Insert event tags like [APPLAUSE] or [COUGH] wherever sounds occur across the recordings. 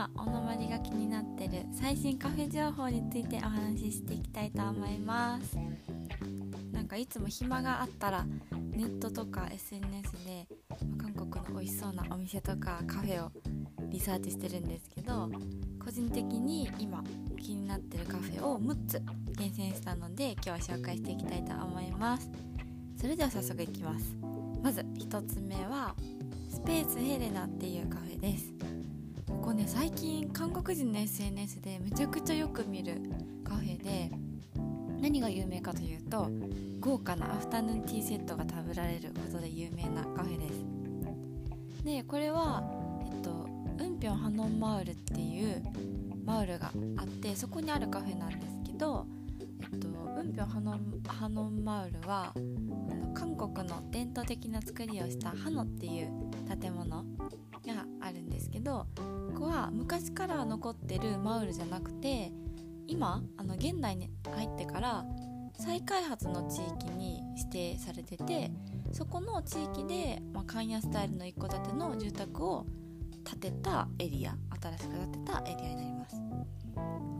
今おのまりが気になってる最新カフェ情報についてお話ししていきたいと思います。なんかいつも暇があったらネットとか SNS で韓国の美味しそうなお店とかカフェをリサーチしてるんですけど個人的に今気になってるカフェを6つ厳選したので今日は紹介していきたいと思います。それでは早速いきます。まず1つ目はスペースヘレナっていうカフェです。韓国人の SNS でめちゃくちゃよく見るカフェで何が有名かというと豪華なアフタヌーンティーセットが食べられることで有名なカフェです。でこれはえっとウンピョンハノンマウルっていうマウルがあってそこにあるカフェなんですけどえっとウンピョンハノンハノンマウルは韓国の伝統的な作りをしたハノっていう建物がですけどここは昔から残ってるマウルじゃなくて今あの現代に入ってから再開発の地域に指定されててそこの地域で、まあ、関屋スタイルの一戸建ての住宅を建てたエリア新しく建てたエリアになります。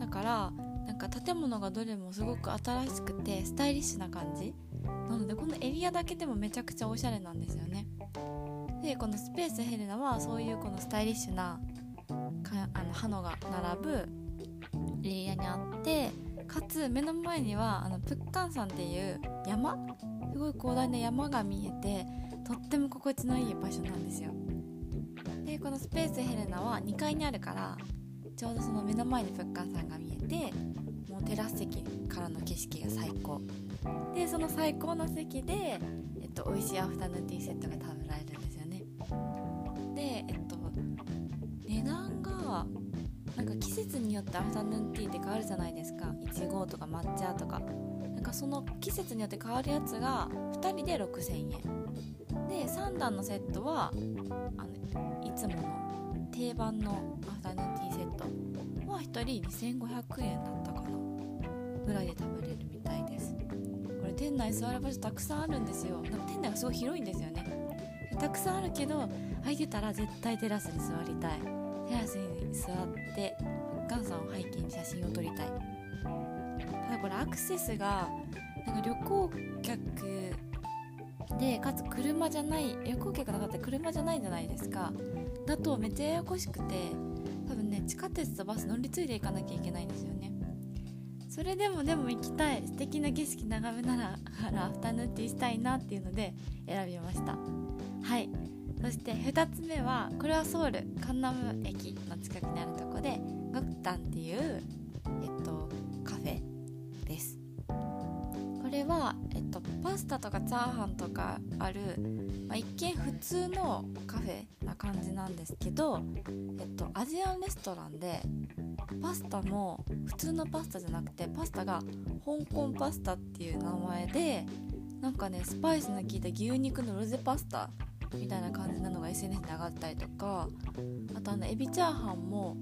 だからなんか建物がどれもすごく新しくてスタイリッシュな感じ。なのでこのエリアだけでもめちゃくちゃおしゃれなんですよね。でこのスペースヘレナはそういうこのスタイリッシュなかあのハノが並ぶエリアにあってかつ目の前にはあのプッカン山っていう山すごい広大な山が見えてとっても心地のいい場所なんですよ。でこのスペースヘレナは2階にあるからちょうどその目の前にプッカン山が見えてもうテラス席からの景色が最高。でその最高の席で、えっと、美味しいアフタヌーンティーセットが食べられよってアフタヌーンティーって変わるじゃないですか。いちごとか抹茶とか。なんかその季節によって変わるやつが2人で6000円。で3段のセットはあのいつもの定番のアフタヌーンティーセットは1人2500円だったかな。ぐらいで食べれるみたいです。これ店内座る場所たくさんあるんですよ。なんか店内がすごい広いんですよね。たくさんあるけど空いてたら絶対テラスに座りたい。テラスに座ってガンさんを背景に写真を撮りたい。ただこれアクセスがなんか旅行客でかつ車じゃない旅行客の方車じゃないじゃないですか。だとめっちゃややこしくて多分ね地下鉄とバス乗り継いでいかなきゃいけないんですよね。それでもでも行きたい素敵な景色眺めながら [LAUGHS] アフタヌーンティーしたいなっていうので選びました。はい。そして2つ目はこれはソウルカンナム駅の近くにあるとこでガクタンっていう、えっと、カフェです。これは、えっと、パスタとかチャーハンとかある、まあ、一見普通のカフェな感じなんですけど、えっと、アジアンレストランでパスタも普通のパスタじゃなくてパスタが香港パスタっていう名前でなんかねスパイスの効いた牛肉のロゼパスタみたいな感じなのが SNS に上がったりとかあとあのエビチャーハンも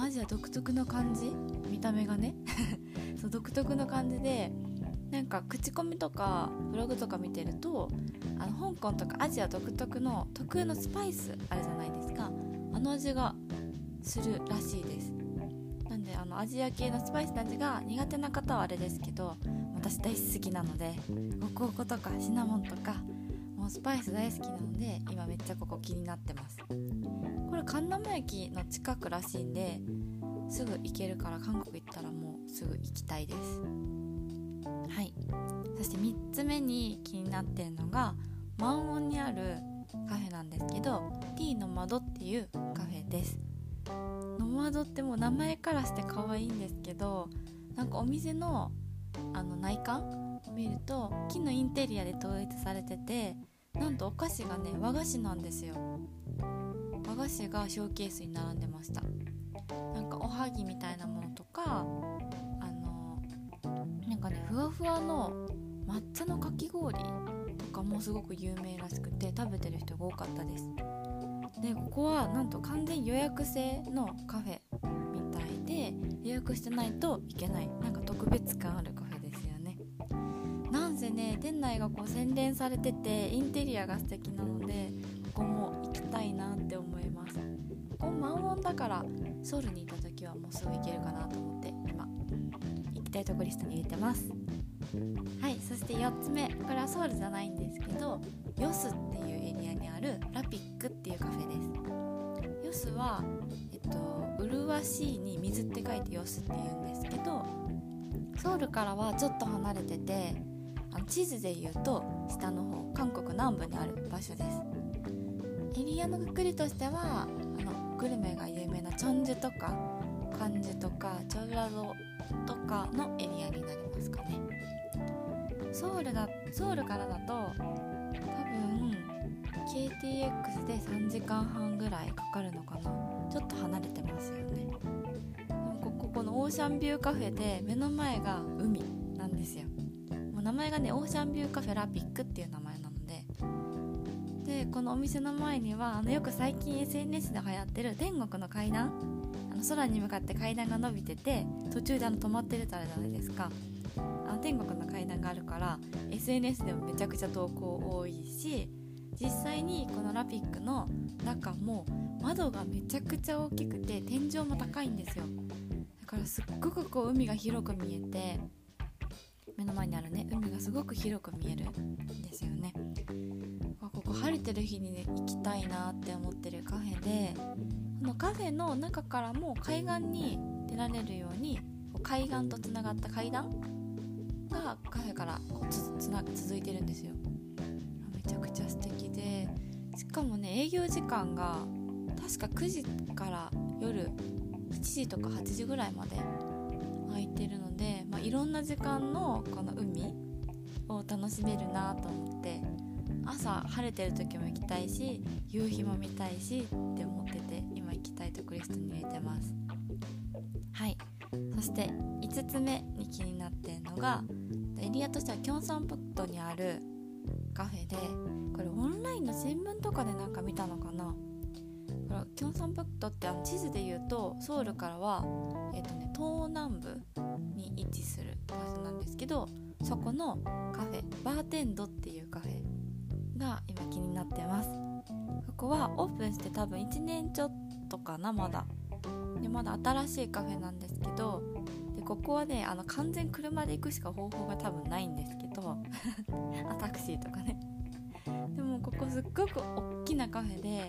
アジア独特の感じ？見た目がね。[LAUGHS] そう独特の感じでなんか口コミとかブログとか見てるとあの香港とかアジア独特の特有のスパイスあるじゃないですか。あの味がするらしいです。なんであのアジア系のスパイスの味が苦手な方はあれですけど私大好きなのでゴコゴコとかシナモンとかもうスパイス大好きなので今めっちゃここ気になってます。れカンナム駅の近くらしいんですぐ行けるから韓国行ったらもうすぐ行きたいです。はい。そして3つ目に気になってるのが満音にあるカフェなんですけど T の窓っていうカフェです。の窓ってもう名前からして可愛いんですけどなんかお店のあの内観を見ると木のインテリアで統一されててなんとお菓子がね和菓子なんですよ。和菓子がショーケースに並んでました。なんかおはぎみたいなものとかあのなんかねふわふわの抹茶のかき氷とかもすごく有名らしくて食べてる人が多かったです。でここはなんと完全予約制のカフェみたいで予約してないといけないなんか特別感あるカフェですよね。なんせね店内がこう洗練されててインテリアが素敵なのでここも行きたいなって思います。こ満音だからソウルにいた時はもうすぐ行けるかなと思って今行きたいとこリストに入れてます。はいそして4つ目これはソウルじゃないんですけどヨスっていうエリアにあるラピックっていうカフェです。ヨスはえっと麗しいに水って書いてヨスって言うんですけどソウルからはちょっと離れててあの地図で言うと下の方韓国南部にある場所です。エリアのくくりとしてはあのグルメが有名なチョンジュとかカンジュとかチョルラドとかのエリアになりますかね。ソウルだソウルからだと多分 KTX で3時間半ぐらいかかるのかな。ちょっと離れてますよね。こここのオーシャンビューカフェで目の前が海なんですよ。もう名前がねオーシャンビューカフェラピックっていう名前。このお店の前にはあのよく最近 SNS で流行ってる天国の階段あの空に向かって階段が伸びてて途中であの止まってるってあるじゃないですか。あの天国の階段があるから SNS でもめちゃくちゃ投稿多いし実際にこのラピックの中も窓がめちゃくちゃ大きくて天井も高いんですよ。だからすっごくこう海が広く見えて目の前にあるね海がすごく広く見えるんですよね。ここ晴れてる日に、ね、行きたいなって思ってるカフェでこのカフェの中からも海岸に出られるように海岸とつながった階段がカフェからこうつつな続いてるんですよ。めちゃくちゃ素敵でしかもね営業時間が確か9時から夜7時とか8時ぐらいまで空いてるので、まあ、いろんな時間のこの海を楽しめるなと思って朝晴れてる時も行きたいし夕日も見たいしって思ってて今行きたいとこリストに入れてます。はい。そして5つ目に気になってるのがエリアとしてはキョンソンプットにあるカフェでこれオンラインの新聞とかでなんか見たのかな？これキョンソンプットってあの地図で言うとソウルからは、えーとね、東南部に位置する場所なんですけどそこのカフェバーテンドっていうカフェが今気になってます。ここはオープンして多分1年ちょっとかなまだ。でまだ新しいカフェなんですけどでここはねあの完全車で行くしか方法が多分ないんですけど [LAUGHS] あタクシーとかね。でもここすっごく大きなカフェで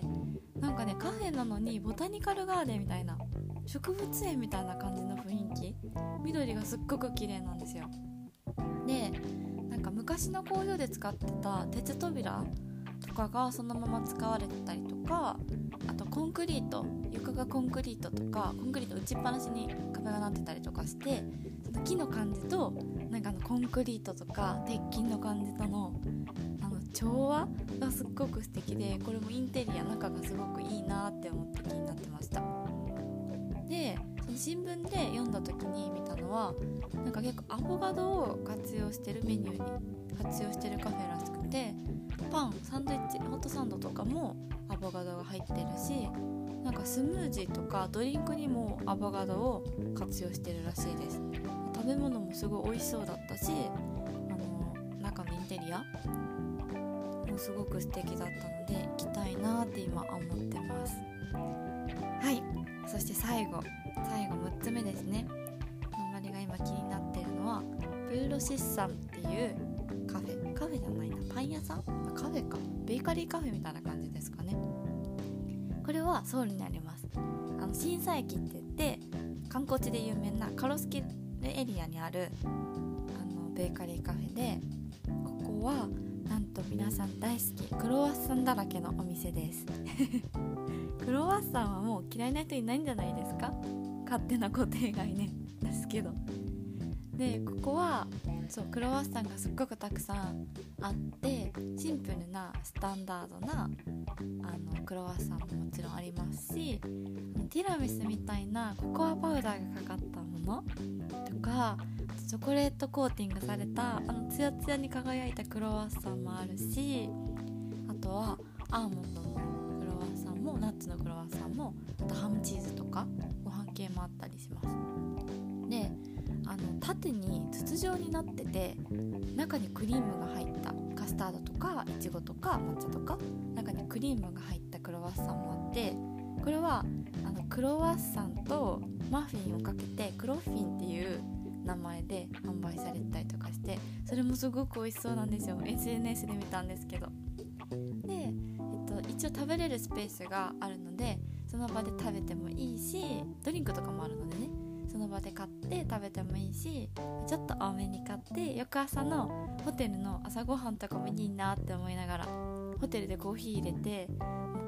なんかねカフェなのにボタニカルガーデンみたいな植物園みたいな感じの雰囲気。緑がすっごく綺麗なんですよ。で昔の工場で使ってた鉄扉とかがそのまま使われてたりとかあとコンクリート床がコンクリートとかコンクリート打ちっぱなしに壁がなってたりとかしてその木の感じとなんかあのコンクリートとか鉄筋の感じとのあの調和がすっごく素敵でこれもインテリア中がすごくいいなって思って気になってました。でその新聞で読んだ時に見たのはなんか結構アボカドを活用してるメニューに活用してるカフェらしくてパンサンドイッチホットサンドとかもアボカドが入ってるしなんかスムージーとかドリンクにもアボカドを活用してるらしいです。食べ物もすごい美味しそうだったしあの中のインテリアもすごく素敵だったので行きたいなって今思ってます。はい。そして最後。最後6つ目ですね。のまりが今気になってるのはプーロシッサンっていうカフェカフェじゃないなパン屋さん？カフェか。ベーカリーカフェみたいな感じですかね。これはソウルにあります。あの新佐駅って言って観光地で有名なカロスキルエリアにあるあのベーカリーカフェでここはなんと皆さん大好きクロワッサンだらけのお店です。[LAUGHS] クロワッサンはもう嫌いな人いないんじゃないですか？勝手な固定概念ですけどでここはそうクロワッサンがすっごくたくさんあってシンプルなスタンダードなあのクロワッサンももちろんありますしティラミスみたいなココアパウダーがかかったものとかチョコレートコーティングされたあのツヤツヤに輝いたクロワッサンもあるしあとはアーモンドのクロワッサンもナッツのクロワッサンもあとハムチーズとかご飯系もあったりします。あの縦に筒状になってて中にクリームが入ったカスタードとかいちごとか抹茶とか中にクリームが入ったクロワッサンもあってこれはあのクロワッサンとマフィンをかけてクロフィンっていう名前で販売されたりとかしてそれもすごく美味しそうなんですよ。SNS で見たんですけど。で、えっと、一応食べれるスペースがあるのでその場で食べてもいいしドリンクとかもあるのでね。その場で買って食べてもいいしちょっと多めに買って翌朝のホテルの朝ごはんとかもいいなって思いながらホテルでコーヒー入れて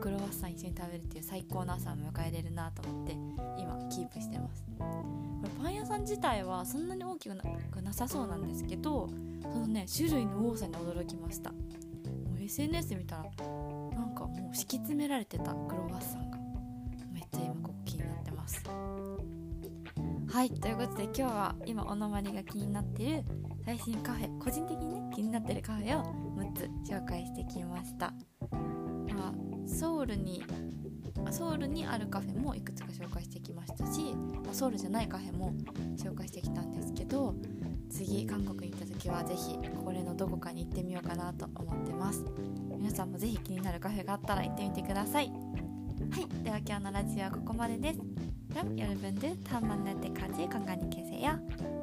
クロワッサン一緒に食べるっていう最高の朝を迎えれるなと思って今キープしてます。パン屋さん自体はそんなに大きくなさそうなんですけどそのね種類の多さに驚きました。もう SNS 見たらなんかもう敷き詰められてたクロワッサンがめっちゃ今ここ気になってます。はいということで今日は今おのまりが気になってる最新カフェ個人的にね気になってるカフェを6つ紹介してきました、まあ、ソウルにソウルにあるカフェもいくつか紹介してきましたしソウルじゃないカフェも紹介してきたんですけど次韓国に行った時は是非これのどこかに行ってみようかなと思ってます。皆さんも是非気になるカフェがあったら行ってみてください。はいでは今日のラジオはここまでです。 그럼 여러분들 다음 만날 때까지 건강히 계세요안녕